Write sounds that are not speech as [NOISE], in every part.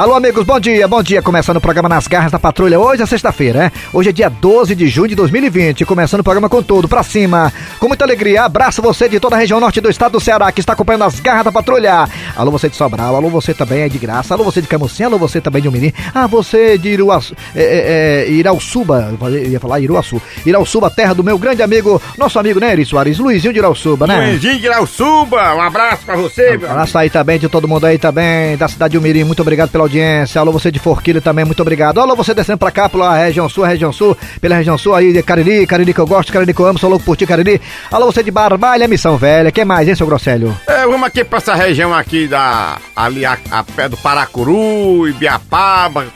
Alô, amigos, bom dia, bom dia. Começando o programa Nas Garras da Patrulha. Hoje é sexta-feira, né? Hoje é dia 12 de junho de 2020. Começando o programa com tudo, pra cima. Com muita alegria, abraço você de toda a região norte do estado do Ceará que está acompanhando as Garras da Patrulha. Alô, você de Sobral, alô, você também é de graça. Alô, você de Camusim, alô, você também de Umirim. Ah, você de Iruaçu, é, é, é, Irauçuba, eu ia falar Iruaçu. Irauçuba, terra do meu grande amigo, nosso amigo, né, Eri Soares? Luizinho de Irauçuba, né? Luizinho de Irauçuba, um abraço pra você, meu Um abraço aí também de todo mundo aí também, da cidade de Umirim, muito obrigado pela audiência. Alô, você de Forquilha também, muito obrigado. Alô, você descendo pra cá, pela região sul, região sul, pela região sul aí de Cariri, Cariri que eu gosto, Cariri que eu amo, sou louco por ti, Cariri. Alô, você de Barbalha, Missão Velha, que mais, hein, seu Grosselho? É, vamos aqui pra essa região aqui da. ali a, a pé do Paracuru, Ibiapaba,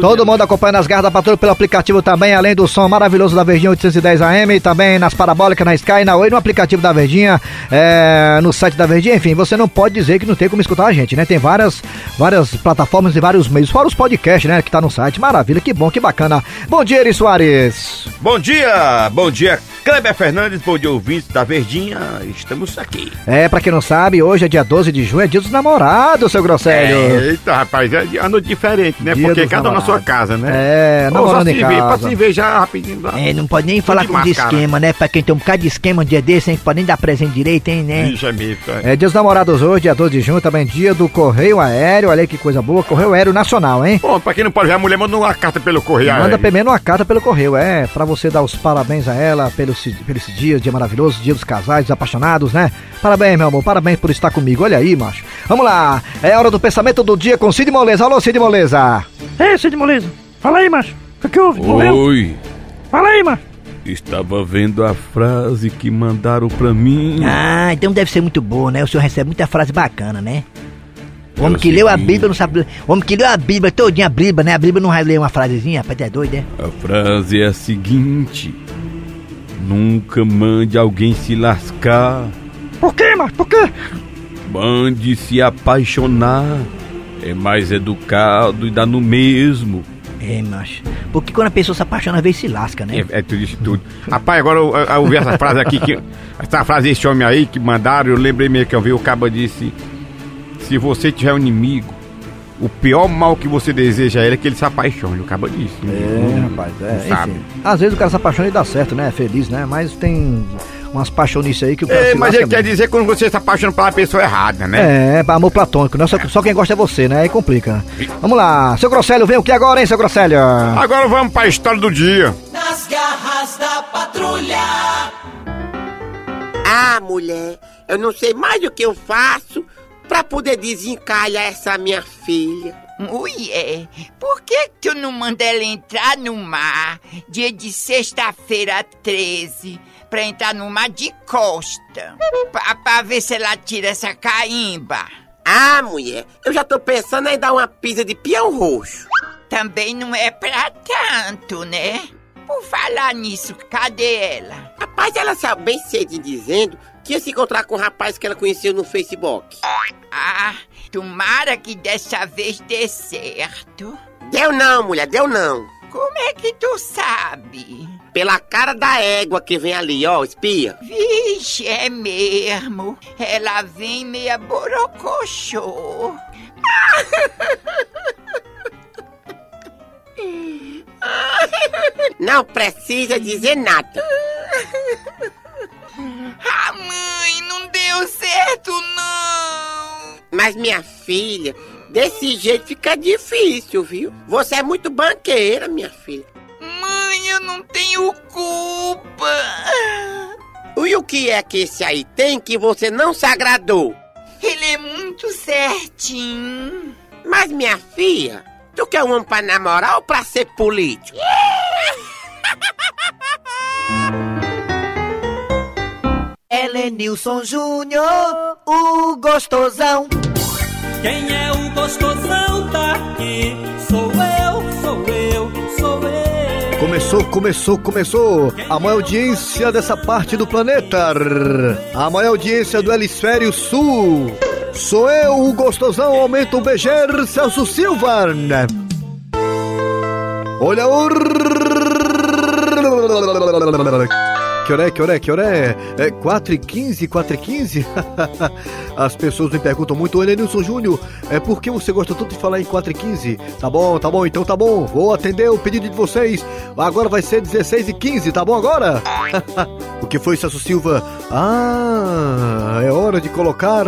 Todo mundo acompanhando as garras da patrulha pelo aplicativo também, além do som maravilhoso da Verdinha 810 AM, também nas parabólicas, na Sky, na Oi, no aplicativo da Verdinha, é, no site da Verdinha, enfim, você não pode dizer que não tem como escutar a gente, né? Tem várias, várias plataformas e vários meios, fora os podcasts, né, que tá no site. Maravilha, que bom, que bacana. Bom dia, Eri Soares. Bom dia, bom dia, Kleber Fernandes, bom dia, ouvintes da Verdinha, estamos aqui. É, pra quem não sabe, hoje é dia 12 de junho, é dia dos namorados, seu Grosselho. É, eita, rapaz, é ano diferente, né? Dia Porque cada um na sua namorados. casa, né? É, Ou só namorando se vê, pra se ver já rapidinho lá. É, não pode nem falar de com de esquema, né? Pra quem tem um bocado de esquema um dia desse, hein? Pode nem dar presente direito, hein, né? Bicho, é mesmo, é. É dia dos namorados hoje, dia 12 de junho, também dia do Correio Aéreo, olha aí que coisa boa, Correio Aéreo Nacional, hein? Bom, pra quem não pode ver, a mulher manda uma carta pelo correio. Manda aéreo. primeiro uma carta pelo correio, é, pra você dar os parabéns a ela pelo, pelo esse dia, dia maravilhoso, dia dos casais, dos apaixonados, né? Parabéns, meu amor, parabéns por estar comigo, olha aí, macho. Vamos lá, é hora do pensamento do dia com Cid Moleza. Alô, Cid Moleza. Ei, Cid Moleza, fala aí, macho. O que, que houve? Morreu? Oi, Fala aí, macho. estava vendo a frase que mandaram pra mim. Ah, então deve ser muito boa, né? O senhor recebe muita frase bacana, né? O homem que leu a. Bíblia não sabe. O homem que leu a Bíblia todinha, a Bíblia, né? A Bíblia não vai ler uma frasezinha, rapaz, é doido, é? A frase é a seguinte: Nunca mande alguém se lascar, Por quê, macho? Por quê? mande se apaixonar. É mais educado e dá no mesmo. É, macho. Porque quando a pessoa se apaixona, às vezes se lasca, né? É, é tudo isso tudo. Rapaz, agora eu, eu ouvi essa frase aqui, que, essa frase desse homem aí que mandaram, eu lembrei meio que eu vi, o cabo disse: Se você tiver um inimigo, o pior mal que você deseja a ele é que ele se apaixone. O cabo disse. É, rapaz, é, Não sabe. enfim. Às vezes o cara se apaixona e dá certo, né? É feliz, né? Mas tem umas paixonices aí que o cara É, se mas ele quer dizer quando você se apaixona pela pessoa errada, né? É, amor platônico, né? Só, só quem gosta é você, né? Aí complica. Vamos lá, seu Grosselho, vem o que agora, hein, seu Grosselho? Agora vamos pra história do dia. Nas garras da patrulha. Ah, mulher, eu não sei mais o que eu faço pra poder desencalhar essa minha filha. Mulher, por que tu não manda ela entrar no mar dia de sexta-feira 13 pra entrar no mar de costa? Pra, pra ver se ela tira essa caimba. Ah, mulher, eu já tô pensando em dar uma pizza de peão roxo. Também não é pra tanto, né? Por falar nisso, cadê ela? Rapaz, ela saiu bem cedinho dizendo que ia se encontrar com um rapaz que ela conheceu no Facebook. Ah, tomara que dessa vez dê certo. Deu não, mulher, deu não. Como é que tu sabe? Pela cara da égua que vem ali, ó, espia. Vixe, é mesmo. Ela vem meia borocochô. Não precisa dizer nada. [LAUGHS] Ah, mãe, não deu certo, não. Mas minha filha, desse jeito fica difícil, viu? Você é muito banqueira, minha filha. Mãe, eu não tenho culpa. E o que é que esse aí tem que você não se agradou? Ele é muito certinho. Mas minha filha, tu quer um homem pra namorar ou pra ser político? [LAUGHS] Helenilson Júnior, o gostosão. Quem é o gostosão daqui? Sou eu, sou eu, sou eu. Começou, começou, começou a maior audiência dessa parte do planeta. A maior audiência do Hemisfério Sul. Sou eu, o gostosão, aumenta o BG Celso Silva. Olha o... que hora é, que hora é, que hora é? É 4 e 15, 4 e 15? [LAUGHS] As pessoas me perguntam muito, Oi, Nilson Júnior, é por que você gosta tanto de falar em 4 e 15? Tá bom, tá bom, então tá bom, vou atender o pedido de vocês. Agora vai ser 16 e 15, tá bom agora? [LAUGHS] o que foi, Celso Silva? Ah, é hora de colocar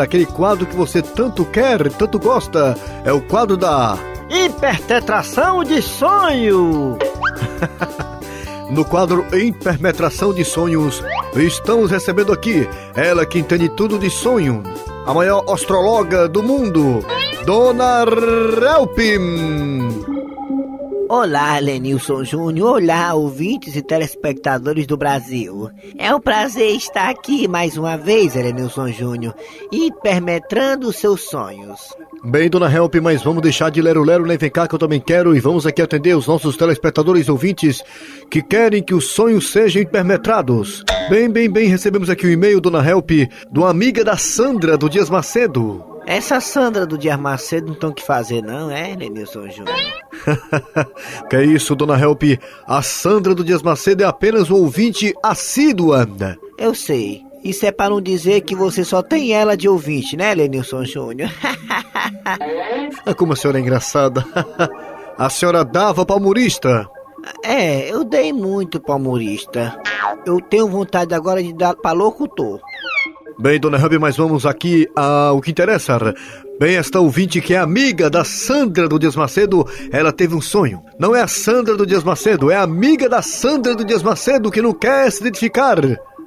aquele quadro que você tanto quer, tanto gosta. É o quadro da... Hipertetração de sonho. [LAUGHS] No quadro Impermetração de Sonhos, estamos recebendo aqui ela que entende tudo de sonho, a maior astróloga do mundo, Dona Relpin. Olá, Lenilson Júnior. Olá, ouvintes e telespectadores do Brasil. É um prazer estar aqui mais uma vez, Lenilson Júnior, hipermetrando seus sonhos. Bem, Dona Help, mas vamos deixar de lero-lero, nem vem cá que eu também quero e vamos aqui atender os nossos telespectadores ouvintes que querem que os sonhos sejam hipermetrados. Bem, bem, bem, recebemos aqui o e-mail, Dona Help, uma amiga da Sandra, do Dias Macedo. Essa Sandra do Dias Macedo não tem o que fazer, não, é, Lenilson Júnior? [LAUGHS] que é isso, Dona Help? A Sandra do Dias Macedo é apenas um ouvinte assídua. Eu sei. Isso é para não dizer que você só tem ela de ouvinte, né, Lenilson Júnior? [LAUGHS] Ah, Como a senhora é engraçada. A senhora dava palmurista. é, eu dei muito pra humorista. Eu tenho vontade agora de dar pra locutor. Bem, Dona Help, mas vamos aqui ao que interessa. Bem, esta ouvinte que é amiga da Sandra do Dias Macedo, ela teve um sonho. Não é a Sandra do Dias Macedo, é a amiga da Sandra do Dias Macedo que não quer se identificar.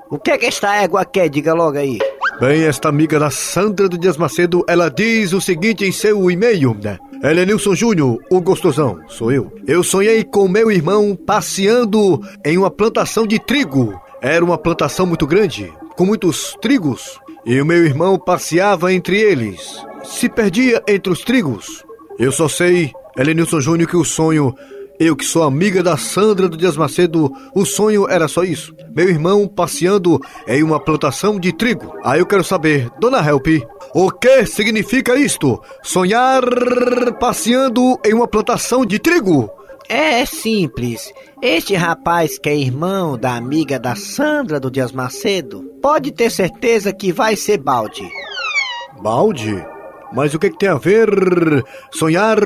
O que é que esta égua quer? Diga logo aí. Bem, esta amiga da Sandra do Dias Macedo, ela diz o seguinte em seu e-mail, né? Ela é Nilson Júnior, o gostosão, sou eu. Eu sonhei com meu irmão passeando em uma plantação de trigo. Era uma plantação muito grande, com muitos trigos, e o meu irmão passeava entre eles. Se perdia entre os trigos. Eu só sei, Elenilson Júnior, que o sonho eu que sou amiga da Sandra do Dias Macedo, o sonho era só isso. Meu irmão passeando em uma plantação de trigo. Aí eu quero saber, Dona Help, o que significa isto? Sonhar passeando em uma plantação de trigo? É simples. Este rapaz que é irmão da amiga da Sandra do Dias Macedo, pode ter certeza que vai ser balde. Balde? Mas o que, que tem a ver sonhar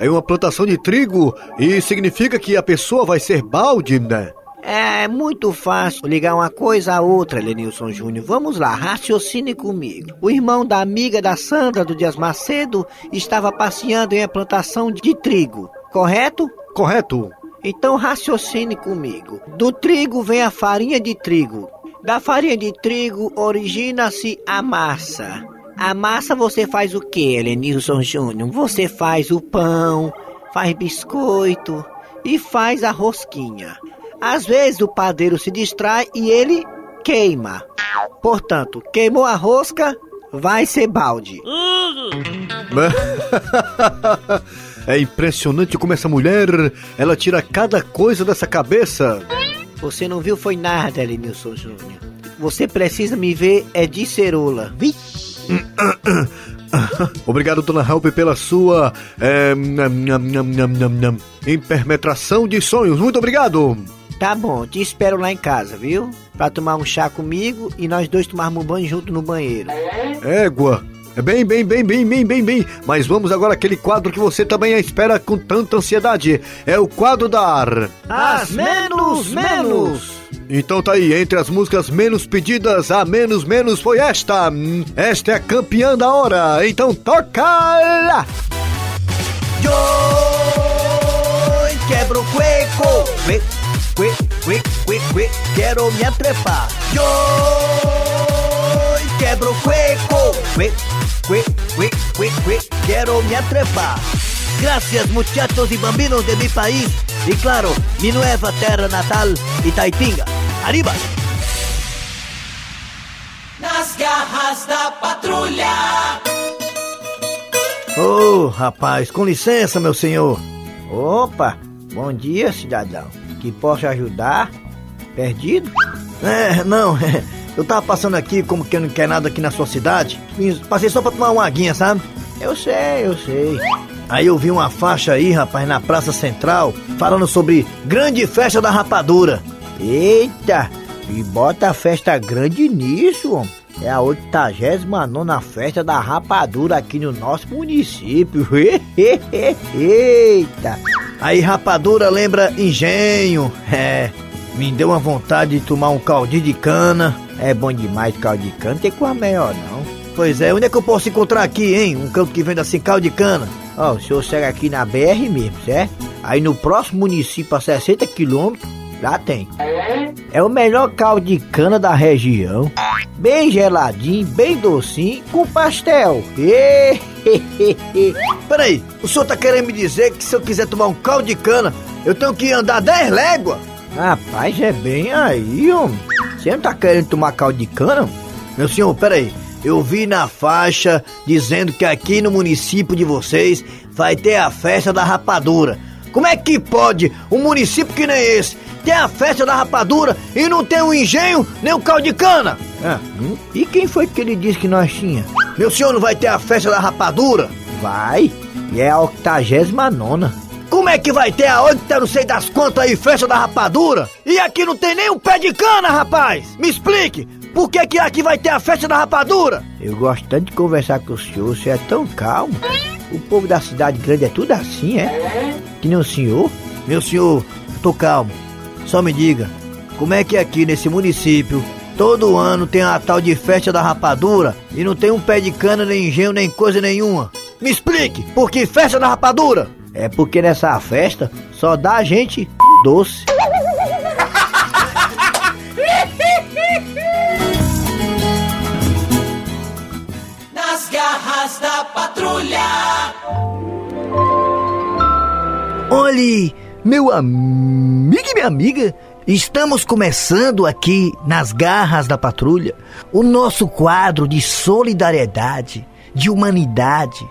em uma plantação de trigo e significa que a pessoa vai ser balde, né? É muito fácil ligar uma coisa a outra, Lenilson Júnior. Vamos lá, raciocine comigo. O irmão da amiga da Sandra do Dias Macedo estava passeando em uma plantação de trigo, correto? Correto? Então raciocine comigo. Do trigo vem a farinha de trigo. Da farinha de trigo origina-se a massa. A massa você faz o que, Lenilson Júnior? Você faz o pão, faz biscoito e faz a rosquinha. Às vezes o padeiro se distrai e ele queima. Portanto, queimou a rosca, vai ser balde. [LAUGHS] [LAUGHS] É impressionante como essa mulher, ela tira cada coisa dessa cabeça. Você não viu foi nada, Lenilson Júnior. Você precisa me ver é de cerola. [COUGHS] Obrigado, Dona Help, pela sua é, nham, nham, nham, impermetração de sonhos. Muito obrigado. Tá bom, te espero lá em casa, viu? Pra tomar um chá comigo e nós dois tomarmos um banho junto no banheiro. Égua. É bem, bem, bem, bem, bem, bem, bem. Mas vamos agora àquele quadro que você também espera com tanta ansiedade. É o quadro dar. As menos menos. Então tá aí, entre as músicas menos pedidas, a menos menos foi esta. Esta é a campeã da hora. Então toca lá. Yo quebro o cueco. Cue, cue, cue, cue, cue, quero me atrepar. Yo quebro o cueco. Cue, cue, cue, cue, cue, quero me atrepar. Gracias muchachos y bambinos de mi país y claro, mi nueva terra natal, Itaitinga. Arriba! Nas garras da patrulha. Ô, rapaz, com licença, meu senhor. Opa, bom dia, cidadão. Que posso ajudar? Perdido? É, não, [LAUGHS] eu tava passando aqui como que não quer nada aqui na sua cidade. Passei só pra tomar uma aguinha, sabe? Eu sei, eu sei. Aí eu vi uma faixa aí, rapaz, na Praça Central, falando sobre grande festa da rapadura. Eita, E bota a festa grande nisso, homem. É a 89 festa da rapadura aqui no nosso município. [LAUGHS] Eita! Aí rapadura lembra engenho. É, me deu uma vontade de tomar um caldinho de cana. É bom demais caldo de cana, tem coisa melhor não. Pois é, onde é que eu posso encontrar aqui, hein? Um canto que venda assim caldo de cana. Ó, o senhor segue aqui na BR mesmo, certo? Aí no próximo município a 60 quilômetros, lá tem. É o melhor caldo de cana da região. Bem geladinho, bem docinho, com pastel. Peraí, o senhor tá querendo me dizer que se eu quiser tomar um caldo de cana, eu tenho que andar 10 léguas? Rapaz, é bem aí, homem. Você não tá querendo tomar caldo de cana? Meu senhor, peraí. Eu vi na faixa dizendo que aqui no município de vocês vai ter a festa da rapadura. Como é que pode um município que nem esse ter a festa da rapadura e não ter um engenho nem um caldo de cana? Ah, hum? E quem foi que ele disse que nós tinha? Meu senhor não vai ter a festa da rapadura? Vai. E é a 89 Como é que vai ter a 80 não sei das contas aí, festa da rapadura? E aqui não tem nem um pé de cana, rapaz! Me explique! Por que, que aqui vai ter a festa da rapadura? Eu gosto tanto de conversar com o senhor, você é tão calmo. O povo da cidade grande é tudo assim, é? Que nem o senhor? Meu senhor, eu tô calmo. Só me diga, como é que aqui nesse município todo ano tem a tal de festa da rapadura e não tem um pé de cana, nem engenho, nem coisa nenhuma? Me explique, por que festa da rapadura? É porque nessa festa só dá gente doce. Nas garras da patrulha. Olhe, meu amigo e minha amiga, estamos começando aqui nas garras da patrulha o nosso quadro de solidariedade, de humanidade,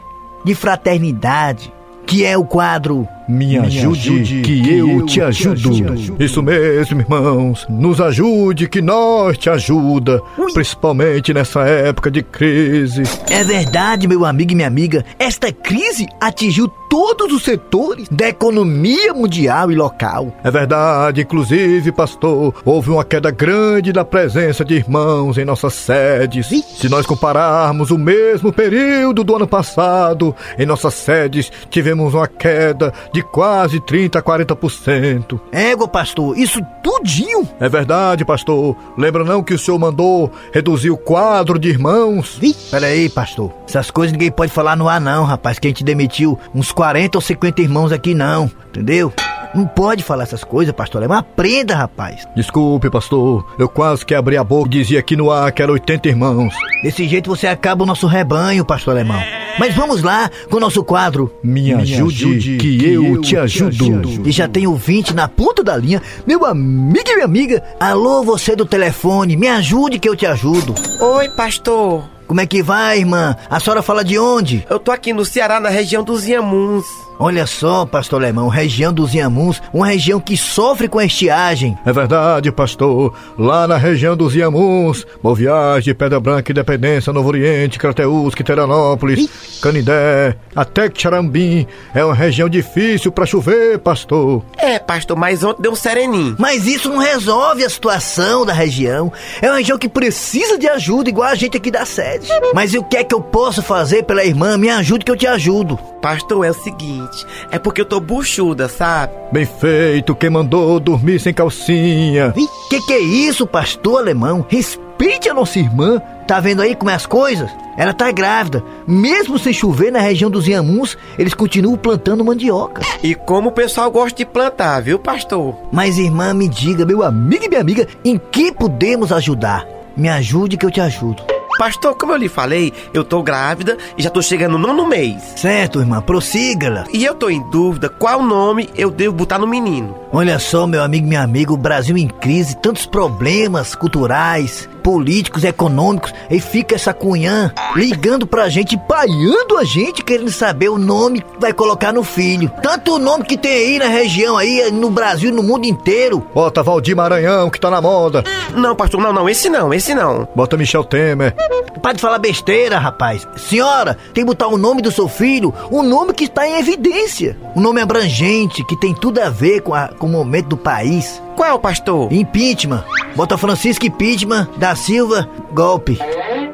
de fraternidade, que é o quadro Me ajude, que, eu, te ajudo. Isso mesmo, irmãos. Nos ajude que nós te ajuda. Principalmente nessa época de crise. É verdade, meu amigo e minha amiga, esta crise atingiu todos os setores da economia mundial e local. É verdade, inclusive, pastor, houve uma queda grande da presença de irmãos em nossas sedes. Se nós compararmos o mesmo período do ano passado, em nossas sedes tivemos uma queda de quase 30 a 40%. Égua, pastor, isso tudinho? É verdade, pastor. Lembra não que o senhor mandou reduzir o quadro de irmãos? Peraí, pastor. Essas coisas ninguém pode falar no ar não, rapaz, que a gente demitiu uns 40 ou 50 irmãos aqui não, entendeu? Não pode falar essas coisas, pastor. Uma aprenda, rapaz. Desculpe, pastor. Eu quase que abri a boca e dizia aqui no ar que era 80 irmãos. Desse jeito você acaba o nosso rebanho, pastor alemão. Mas vamos lá com o nosso quadro. Me ajude, que, eu, te ajudo. E já tem ouvinte na ponta da linha, meu amigo e minha amiga. Alô, você do telefone, me ajude que eu te ajudo. Oi, pastor. Como é que vai, irmã? A senhora fala de onde? Eu tô aqui no Ceará, na região dos Iamuns. Olha só, pastor Alemão, região dos Iamuns, uma região que sofre com estiagem. É verdade, pastor. Lá na região dos Iamuns, Boa Viagem, Pedra Branca, Independência, Novo Oriente, Crateus, Quiteranópolis, Canindé, até Xarambim. É uma região difícil para chover, pastor. É, pastor, mas ontem deu um sereninho. Mas isso não resolve a situação da região. É uma região que precisa de ajuda, igual a gente aqui da sede. Mas e o que é que eu posso fazer pela irmã? Me ajude que eu te ajudo. Pastor, é o seguinte, é porque eu tô buchuda, sabe? Bem feito, quem mandou dormir sem calcinha? Que que é isso, pastor alemão? Respeite a nossa irmã. Tá vendo aí como é as coisas? Ela tá grávida. Mesmo sem chover na região dos Iamuns, eles continuam plantando mandioca. E como o pessoal gosta de plantar, viu, pastor? Mas irmã, me diga, meu amigo e minha amiga, em que podemos ajudar? Me ajude que eu te ajudo. Pastor, como eu lhe falei, eu tô grávida e já tô chegando no nono mês. Certo, irmã, prossiga-la. E eu tô em dúvida qual nome eu devo botar no menino. Olha só, meu amigo e minha amiga, o Brasil em crise, tantos problemas culturais, políticos, econômicos, e fica essa cunhã ligando pra gente, paiando a gente, querendo saber o nome que vai colocar no filho. Tanto o nome que tem aí na região, aí no Brasil, no mundo inteiro. Bota Valdir Maranhão, que tá na moda. Não, pastor, não, não, esse não, esse não. Bota Michel Temer. Para de falar besteira, rapaz. Senhora, tem que botar o nome do seu filho, um nome que está em evidência. Um nome abrangente, que tem tudo a ver com, a- com o momento do país. Qual, pastor? Impeachment. Bota Francisco Impeachment da Silva, golpe.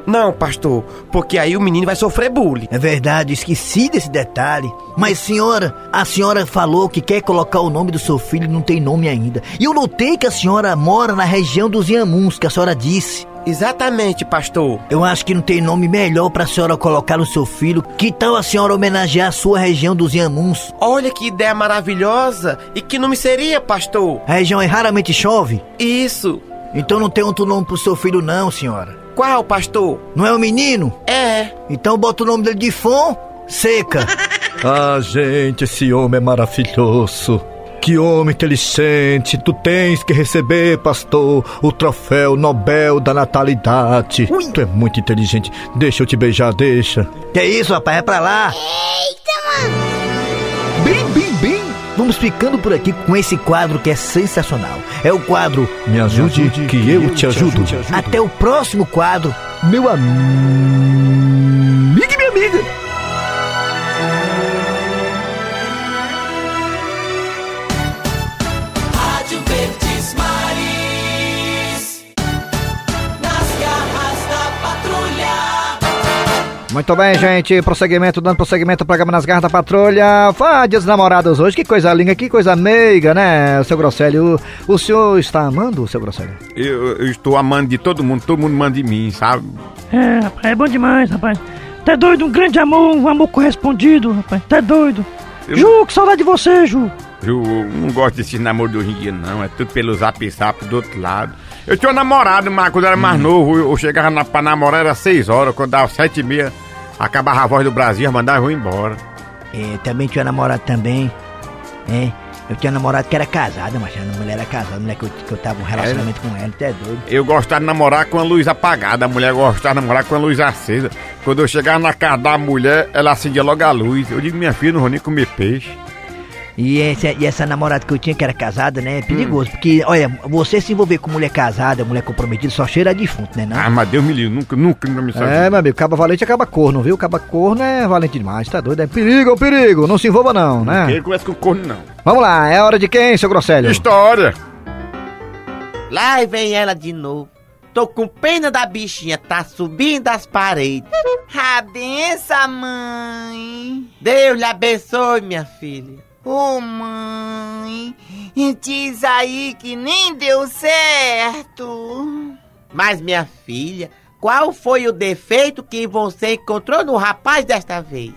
Não, pastor, porque aí o menino vai sofrer bullying. É verdade, esqueci desse detalhe. Mas, senhora, a senhora falou que quer colocar o nome do seu filho e não tem nome ainda. E eu notei que a senhora mora na região dos Inhamuns, que a senhora disse. Exatamente, pastor. Eu acho que não tem nome melhor pra senhora colocar no seu filho. Que tal a senhora homenagear a sua região dos Inhamuns? Olha que ideia maravilhosa. E que nome seria, pastor? A região aí raramente chove? Isso. Então não tem outro nome pro seu filho não, senhora. Qual, pastor? Não é o menino? É. Então bota o nome dele de Fon Seca. [LAUGHS] Ah, gente, esse homem é maravilhoso. Que homem inteligente. Tu tens que receber, pastor, o troféu Nobel da Natalidade. Tu é muito inteligente. Deixa eu te beijar, deixa. Que isso, rapaz? É pra lá. Bem, bem, bem. Vamos ficando por aqui com esse quadro que é sensacional. É o quadro Me ajude, que eu te ajudo. Até o próximo quadro. Meu amigo Muito bem, gente. Prosseguimento, dando prosseguimento ao programa Nas Garras da Patrulha. Fá, dia dos namorados hoje. Que coisa linda, que coisa meiga, né, seu Grosselio? O, o senhor está amando, seu Grosselio? Eu, eu estou amando de todo mundo, todo mundo manda de mim, sabe? É, rapaz, é bom demais, rapaz. Tá doido, um grande amor, um amor correspondido, rapaz. Tá doido. Eu- Ju, que saudade de você, Ju. Eu não gosto desses namoros de hoje em dia, não. É tudo pelo zap zap do outro lado. Eu tinha um namorado, mas quando eu era mais novo, eu eu chegava na, pra namorar era seis horas, quando dava sete e meia, acabava a voz do Brasil, mandava eu embora. É, também tinha namorado também. É. Eu tinha namorado que era casada, mas a mulher era casada, a mulher que eu, que eu tava um relacionamento com ela, até doido. Eu gostava de namorar com a luz apagada, a mulher gostava de namorar com a luz acesa. Quando eu chegava na casa da mulher, ela acendia logo a luz. Eu digo, minha filha, não vou nem comer peixe. E essa, e essa namorada que eu tinha, que era casada, né? É perigoso. Porque, olha, você se envolver com mulher casada, mulher comprometida, só cheira de defunto, né? Não? Ah, mas Deus me livre, nunca, nunca, nunca me É, meu amigo, caba valente acaba corno, viu? Caba corno é valente demais, tá doido? É perigo, é perigo. Não se envolva, não, né? Ele conversa com corno, não. Vamos lá, é hora de quem, seu Grosselio? História! Lá vem ela de novo. Tô com pena da bichinha, tá subindo as paredes. [LAUGHS] A benção, mãe. Deus lhe abençoe, minha filha. Ô, mãe. Diz aí que nem deu certo. Mas, minha filha, qual foi o defeito que você encontrou no rapaz desta vez?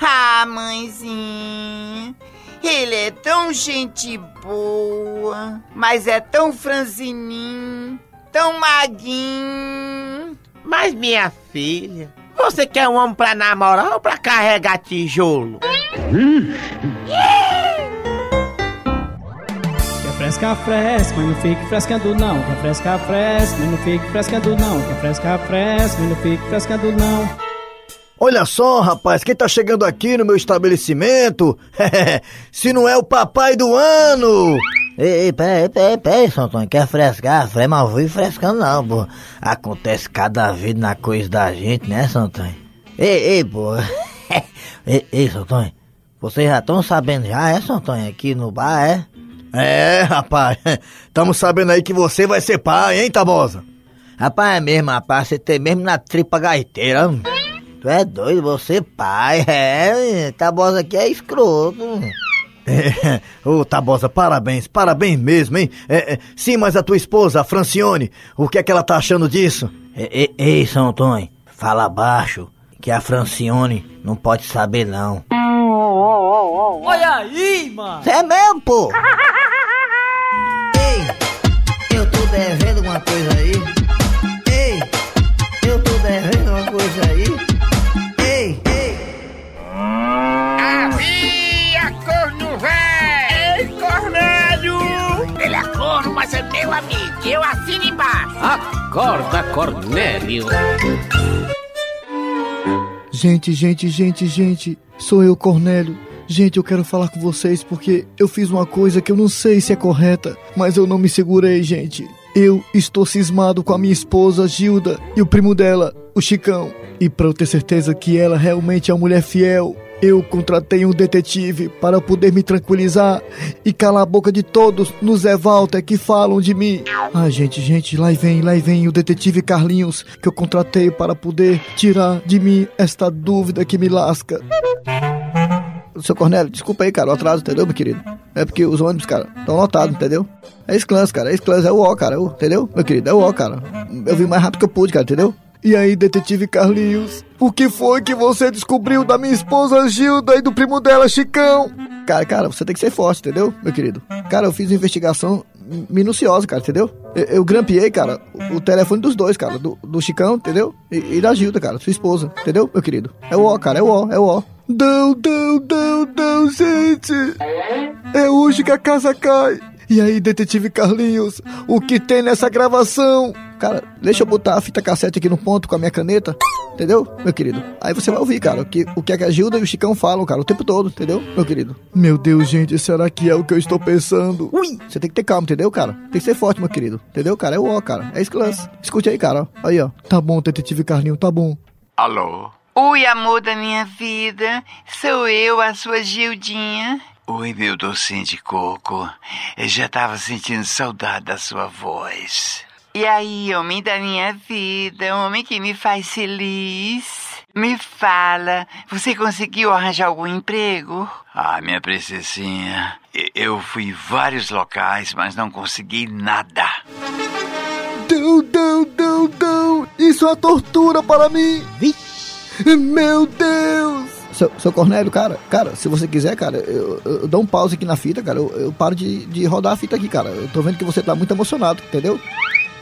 Ah, mãezinha. Ele é tão gente boa, mas é tão franzininho, tão maguinho. Mas, minha filha, você quer um homem pra namorar ou pra carregar tijolo? Quer fresca, fresca, mas não fique frescando não. Quer fresca, fresca, mas não fique frescando não. Quer fresca, fresca, mas não fique frescando não. Olha só, rapaz, quem tá chegando aqui no meu estabelecimento? [LAUGHS] Se não é o papai do ano! Ei, ei, peraí, peraí, peraí, São Antônio, quer frescar? Fre, mas vou ir frescando não, pô. Acontece cada vez na coisa da gente, né, São Antônio? Ei, ei, pô. [LAUGHS] ei, ei, São Antônio, vocês já estão sabendo já, é, São Antônio, aqui no bar, é? É, rapaz, [LAUGHS] estamos sabendo aí que você vai ser pai, hein, Tabosa? Rapaz, é mesmo, rapaz, você tem mesmo na tripa gaiteira. Tu é doido, você pai, [LAUGHS] é, Tabosa aqui é escroto. É, [LAUGHS] ô Tabosa, parabéns, parabéns mesmo, hein? É, é, sim, mas a tua esposa, a Francione, o que é que ela tá achando disso? Ei, ei, São Antônio, fala baixo, que a Francione não pode saber não. Olha aí, mano. Cê é mesmo, pô? [LAUGHS] Ei, eu tô devendo alguma coisa aí? É meu amigo. Eu assino embaixo. Acorda, Cornélio. Gente, gente, gente, gente, sou eu, Cornélio. Gente, eu quero falar com vocês porque eu fiz uma coisa que eu não sei se é correta, mas eu não me segurei, gente. Eu estou cismado com a minha esposa Gilda e o primo dela, o Chicão. E para eu ter certeza que ela realmente é uma mulher fiel, eu contratei um detetive para poder me tranquilizar e calar a boca de todos no Zé Walter que falam de mim. Ah, gente, gente, lá vem, lá vem o detetive Carlinhos que eu contratei para poder tirar de mim esta dúvida que me lasca. Seu Cornélio, desculpa aí, cara, o atraso, entendeu, meu querido? É porque os ônibus, cara, estão lotados, entendeu? É Sclans, cara, é Sclans, é o O, cara, entendeu, meu querido? É o O, cara. Eu vim mais rápido que eu pude, cara, entendeu? E aí, detetive Carlinhos, o que foi que você descobriu da minha esposa Gilda e do primo dela, Chicão? Cara, cara, você tem que ser forte, entendeu, meu querido? Cara, eu fiz uma investigação minuciosa, cara, entendeu? Eu, eu grampeei, cara, o, telefone dos dois, cara, do, do Chicão, entendeu? E, e da Gilda, cara, sua esposa, entendeu, meu querido? É o O, cara, é o O, é o O. Não, não, não, não, gente! É hoje que a casa cai! E aí, detetive Carlinhos, o que tem nessa gravação? Cara, deixa eu botar a fita cassete aqui no ponto com a minha caneta, entendeu, meu querido? Aí você vai ouvir, cara, o que, o que é que a Gilda e o Chicão falam, cara, o tempo todo, entendeu, meu querido? Meu Deus, gente, será que é o que eu estou pensando? Ui! Você tem que ter calma, entendeu, cara? Tem que ser forte, meu querido, entendeu, cara? É o O, cara, é Sclans. Escute aí, cara, ó. aí, ó. Tá bom, detetive Carlinhos, tá bom. Alô? Oi, amor da minha vida. Sou eu, a sua Gildinha. Oi, meu docinho de coco. Eu já tava sentindo saudade da sua voz. E aí, homem da minha vida, homem que me faz feliz. Me fala, você conseguiu arranjar algum emprego? Ah, minha princesinha, eu fui em vários locais, mas não consegui nada. Não, não, não, não! Isso é uma tortura para mim! Meu Deus! Seu, seu Cornélio, cara, cara, se você quiser, cara, eu, eu, eu dou um pause aqui na fita, cara. Eu, eu paro de, de rodar a fita aqui, cara. Eu tô vendo que você tá muito emocionado, entendeu?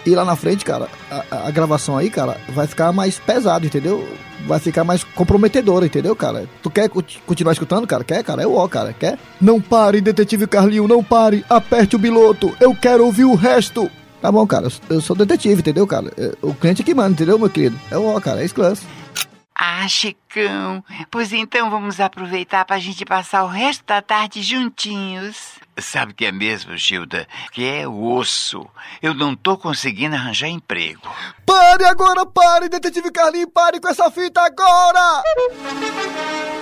E lá na frente, cara, a, a- a gravação aí, cara, vai ficar mais pesado, entendeu? Vai ficar mais comprometedora, entendeu, cara? Tu quer conti- continuar escutando, cara? Quer, cara? É o ó, cara. Quer? Não pare, detetive Carlinho, não pare! Aperte o biloto! Eu quero ouvir o resto! Tá bom, cara. Eu, sou detetive, entendeu, cara? É, O cliente que manda, entendeu, meu querido? É o ó, cara. É Sclans. Ah, Chicão, pois então vamos aproveitar pra gente passar o resto da tarde juntinhos. Sabe o que é mesmo, Gilda? Que é osso. Eu não tô conseguindo arranjar emprego. Pare agora, pare, detetive Carlinho, pare com essa fita agora!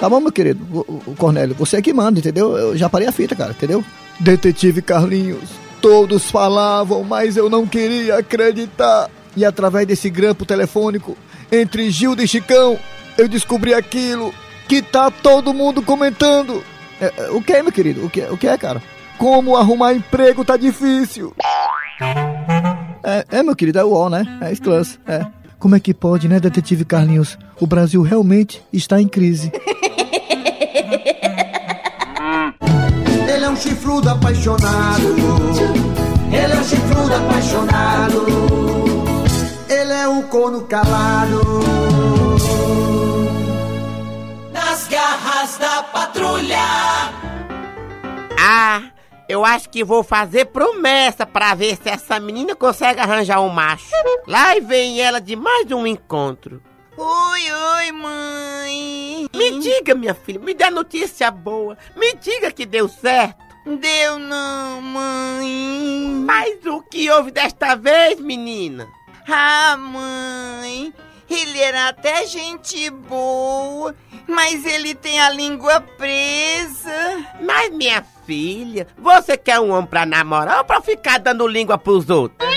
Tá bom, meu querido? O, o- Cornélio, você é que manda, entendeu? Eu já parei a fita, cara, entendeu? Detetive Carlinhos, todos falavam, mas eu não queria acreditar. E através desse grampo telefônico, entre Gilda e Chicão, eu descobri aquilo que tá todo mundo comentando. É, é, o que é, meu querido? O que, o que é, cara? Como arrumar emprego tá difícil. É, é, meu querido, é o ó, né? É Sclans, é. Como é que pode, né, detetive Carlinhos? O Brasil realmente está em crise. [LAUGHS] Ele é um chifrudo apaixonado. Ele é um chifrudo apaixonado. Ele é um corno calado. Nas garras da patrulha. Ah, eu acho que vou fazer promessa pra ver se essa menina consegue arranjar um macho. Lá vem ela de mais um encontro. Oi, oi, mãe. Me diga, minha filha, me dê notícia boa. Me diga que deu certo. Deu não, mãe. Mas o que houve desta vez, menina? Ah, mãe, ele era até gente boa, mas ele tem a língua presa. Mas, minha filha, você quer um homem pra namorar ou pra ficar dando língua pros outros?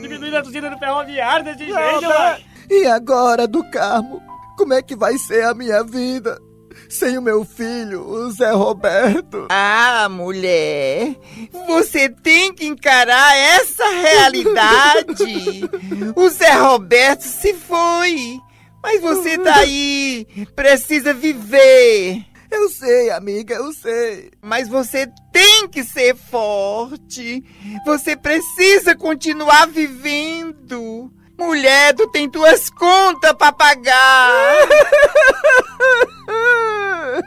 Diminuindo a torcida do ferroviário desse jeito, mano. E agora, do Carmo? Como é que vai ser a minha vida? Sem o meu filho, o Zé Roberto. Ah, mulher, você tem que encarar essa realidade. O Zé Roberto se foi, mas você tá aí, precisa viver. Eu sei, amiga, eu sei. Mas você tem que ser forte. Você precisa continuar vivendo. Mulher, tu tem tuas contas pra pagar. [LAUGHS]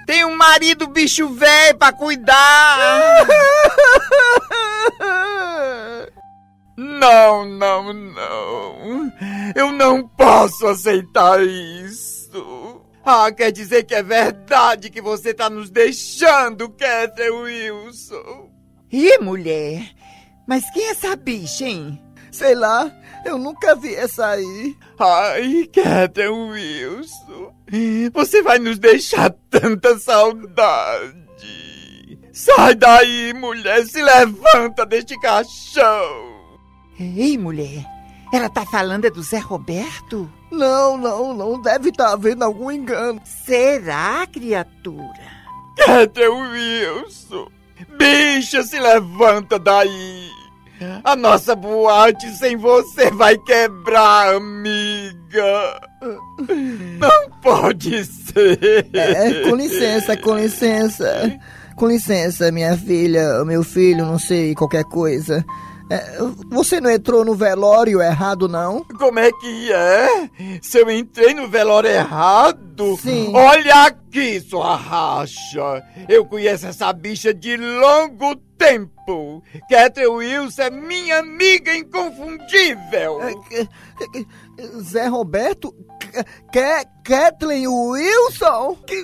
Tem um marido bicho velho pra cuidar. Não, não, não. Eu não posso aceitar isso. Ah, quer dizer que é verdade que você tá nos deixando, Catherine Wilson. Ih, mulher, mas quem é essa bicha, hein? Sei lá, eu nunca vi essa aí. Ai, Catherine Wilson, você vai nos deixar tanta saudade. Sai daí, mulher, se levanta deste caixão. Ei, mulher, ela tá falando é do Zé Roberto? Não, não, não deve estar havendo algum engano. Será, criatura? Catherine Wilson, bicha, se levanta daí. A nossa boate sem você vai quebrar, amiga. Não pode ser. É, com licença, com licença. Com licença, minha filha, meu filho, não sei, qualquer coisa. É, você não entrou no velório errado, não? Como é que é? Se eu entrei no velório errado? Sim. Olha aqui, sua racha. Eu conheço essa bicha de longo tempo. Catherine Wilson é minha amiga inconfundível. Zé Roberto? Ke- Kathleen Wilson? Que,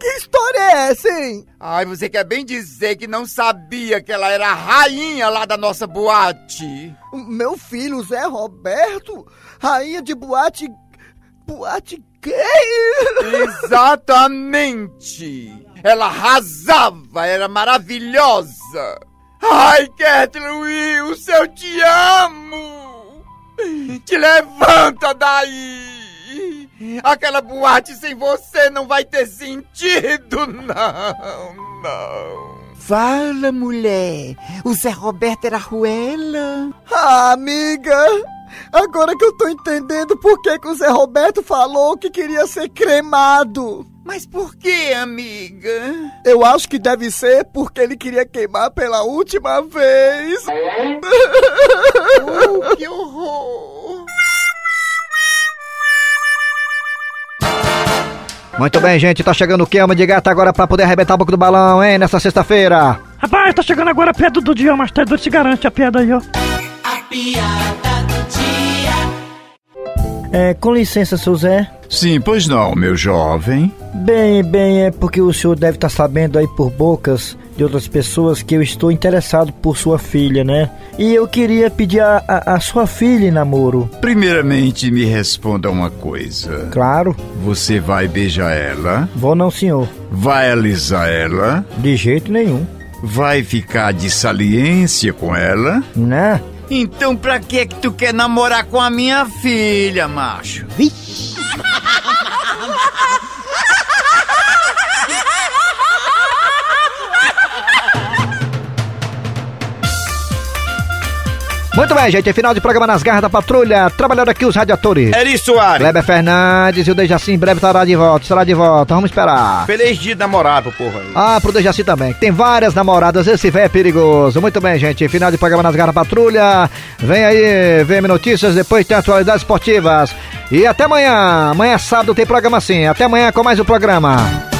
que história é essa, hein? Ai, você quer bem dizer que não sabia que ela era a rainha lá da nossa boate? Meu filho, Zé Roberto? Rainha de boate. Boate? Exatamente! Ela arrasava, era maravilhosa! Ai, Kathleen Wilson, eu te amo! Te levanta daí! Aquela boate sem você não vai ter sentido, não, não! Fala, mulher. O Zé Roberto era ruela. Ah, amiga! Agora que eu tô entendendo por que, que o Zé Roberto falou que queria ser cremado. Mas por que, amiga? Eu acho que deve ser porque ele queria queimar pela última vez. Oh, [LAUGHS] que horror! Muito bem, gente, tá chegando o Kelma de gata agora pra poder arrebentar a boca do balão, hein, nessa sexta-feira. Rapaz, tá chegando agora a piada do dia, mas tá doido se garante a piada aí, ó. A piada. É, com licença, seu Zé. Sim, pois não, meu jovem. Bem, bem, é porque o senhor deve estar sabendo aí por bocas de outras pessoas que eu estou interessado por sua filha, né? E eu queria pedir a, a, a sua filha em namoro. Primeiramente, me responda uma coisa. Claro. Você vai beijar ela? Vou não, senhor. Vai alisar ela? De jeito nenhum. Vai ficar de saliência com ela? Né? Então pra que que tu quer namorar com a minha filha, macho? [LAUGHS] Muito bem, gente, final de programa nas garras da patrulha. Trabalhando aqui os radiadores. Eri Soares. Kleber Fernandes e o Dejaci em breve estará de volta. Estará de volta, vamos esperar. Feliz dia do namorado, porra. aí. Ah, pro Dejaci também. Tem várias namoradas, esse véio é perigoso. Muito bem, gente. Final de programa nas garras da patrulha. Vem aí, VM Notícias, depois tem atualidades esportivas. E até amanhã. Amanhã é sábado tem programa sim. Até amanhã com mais um programa.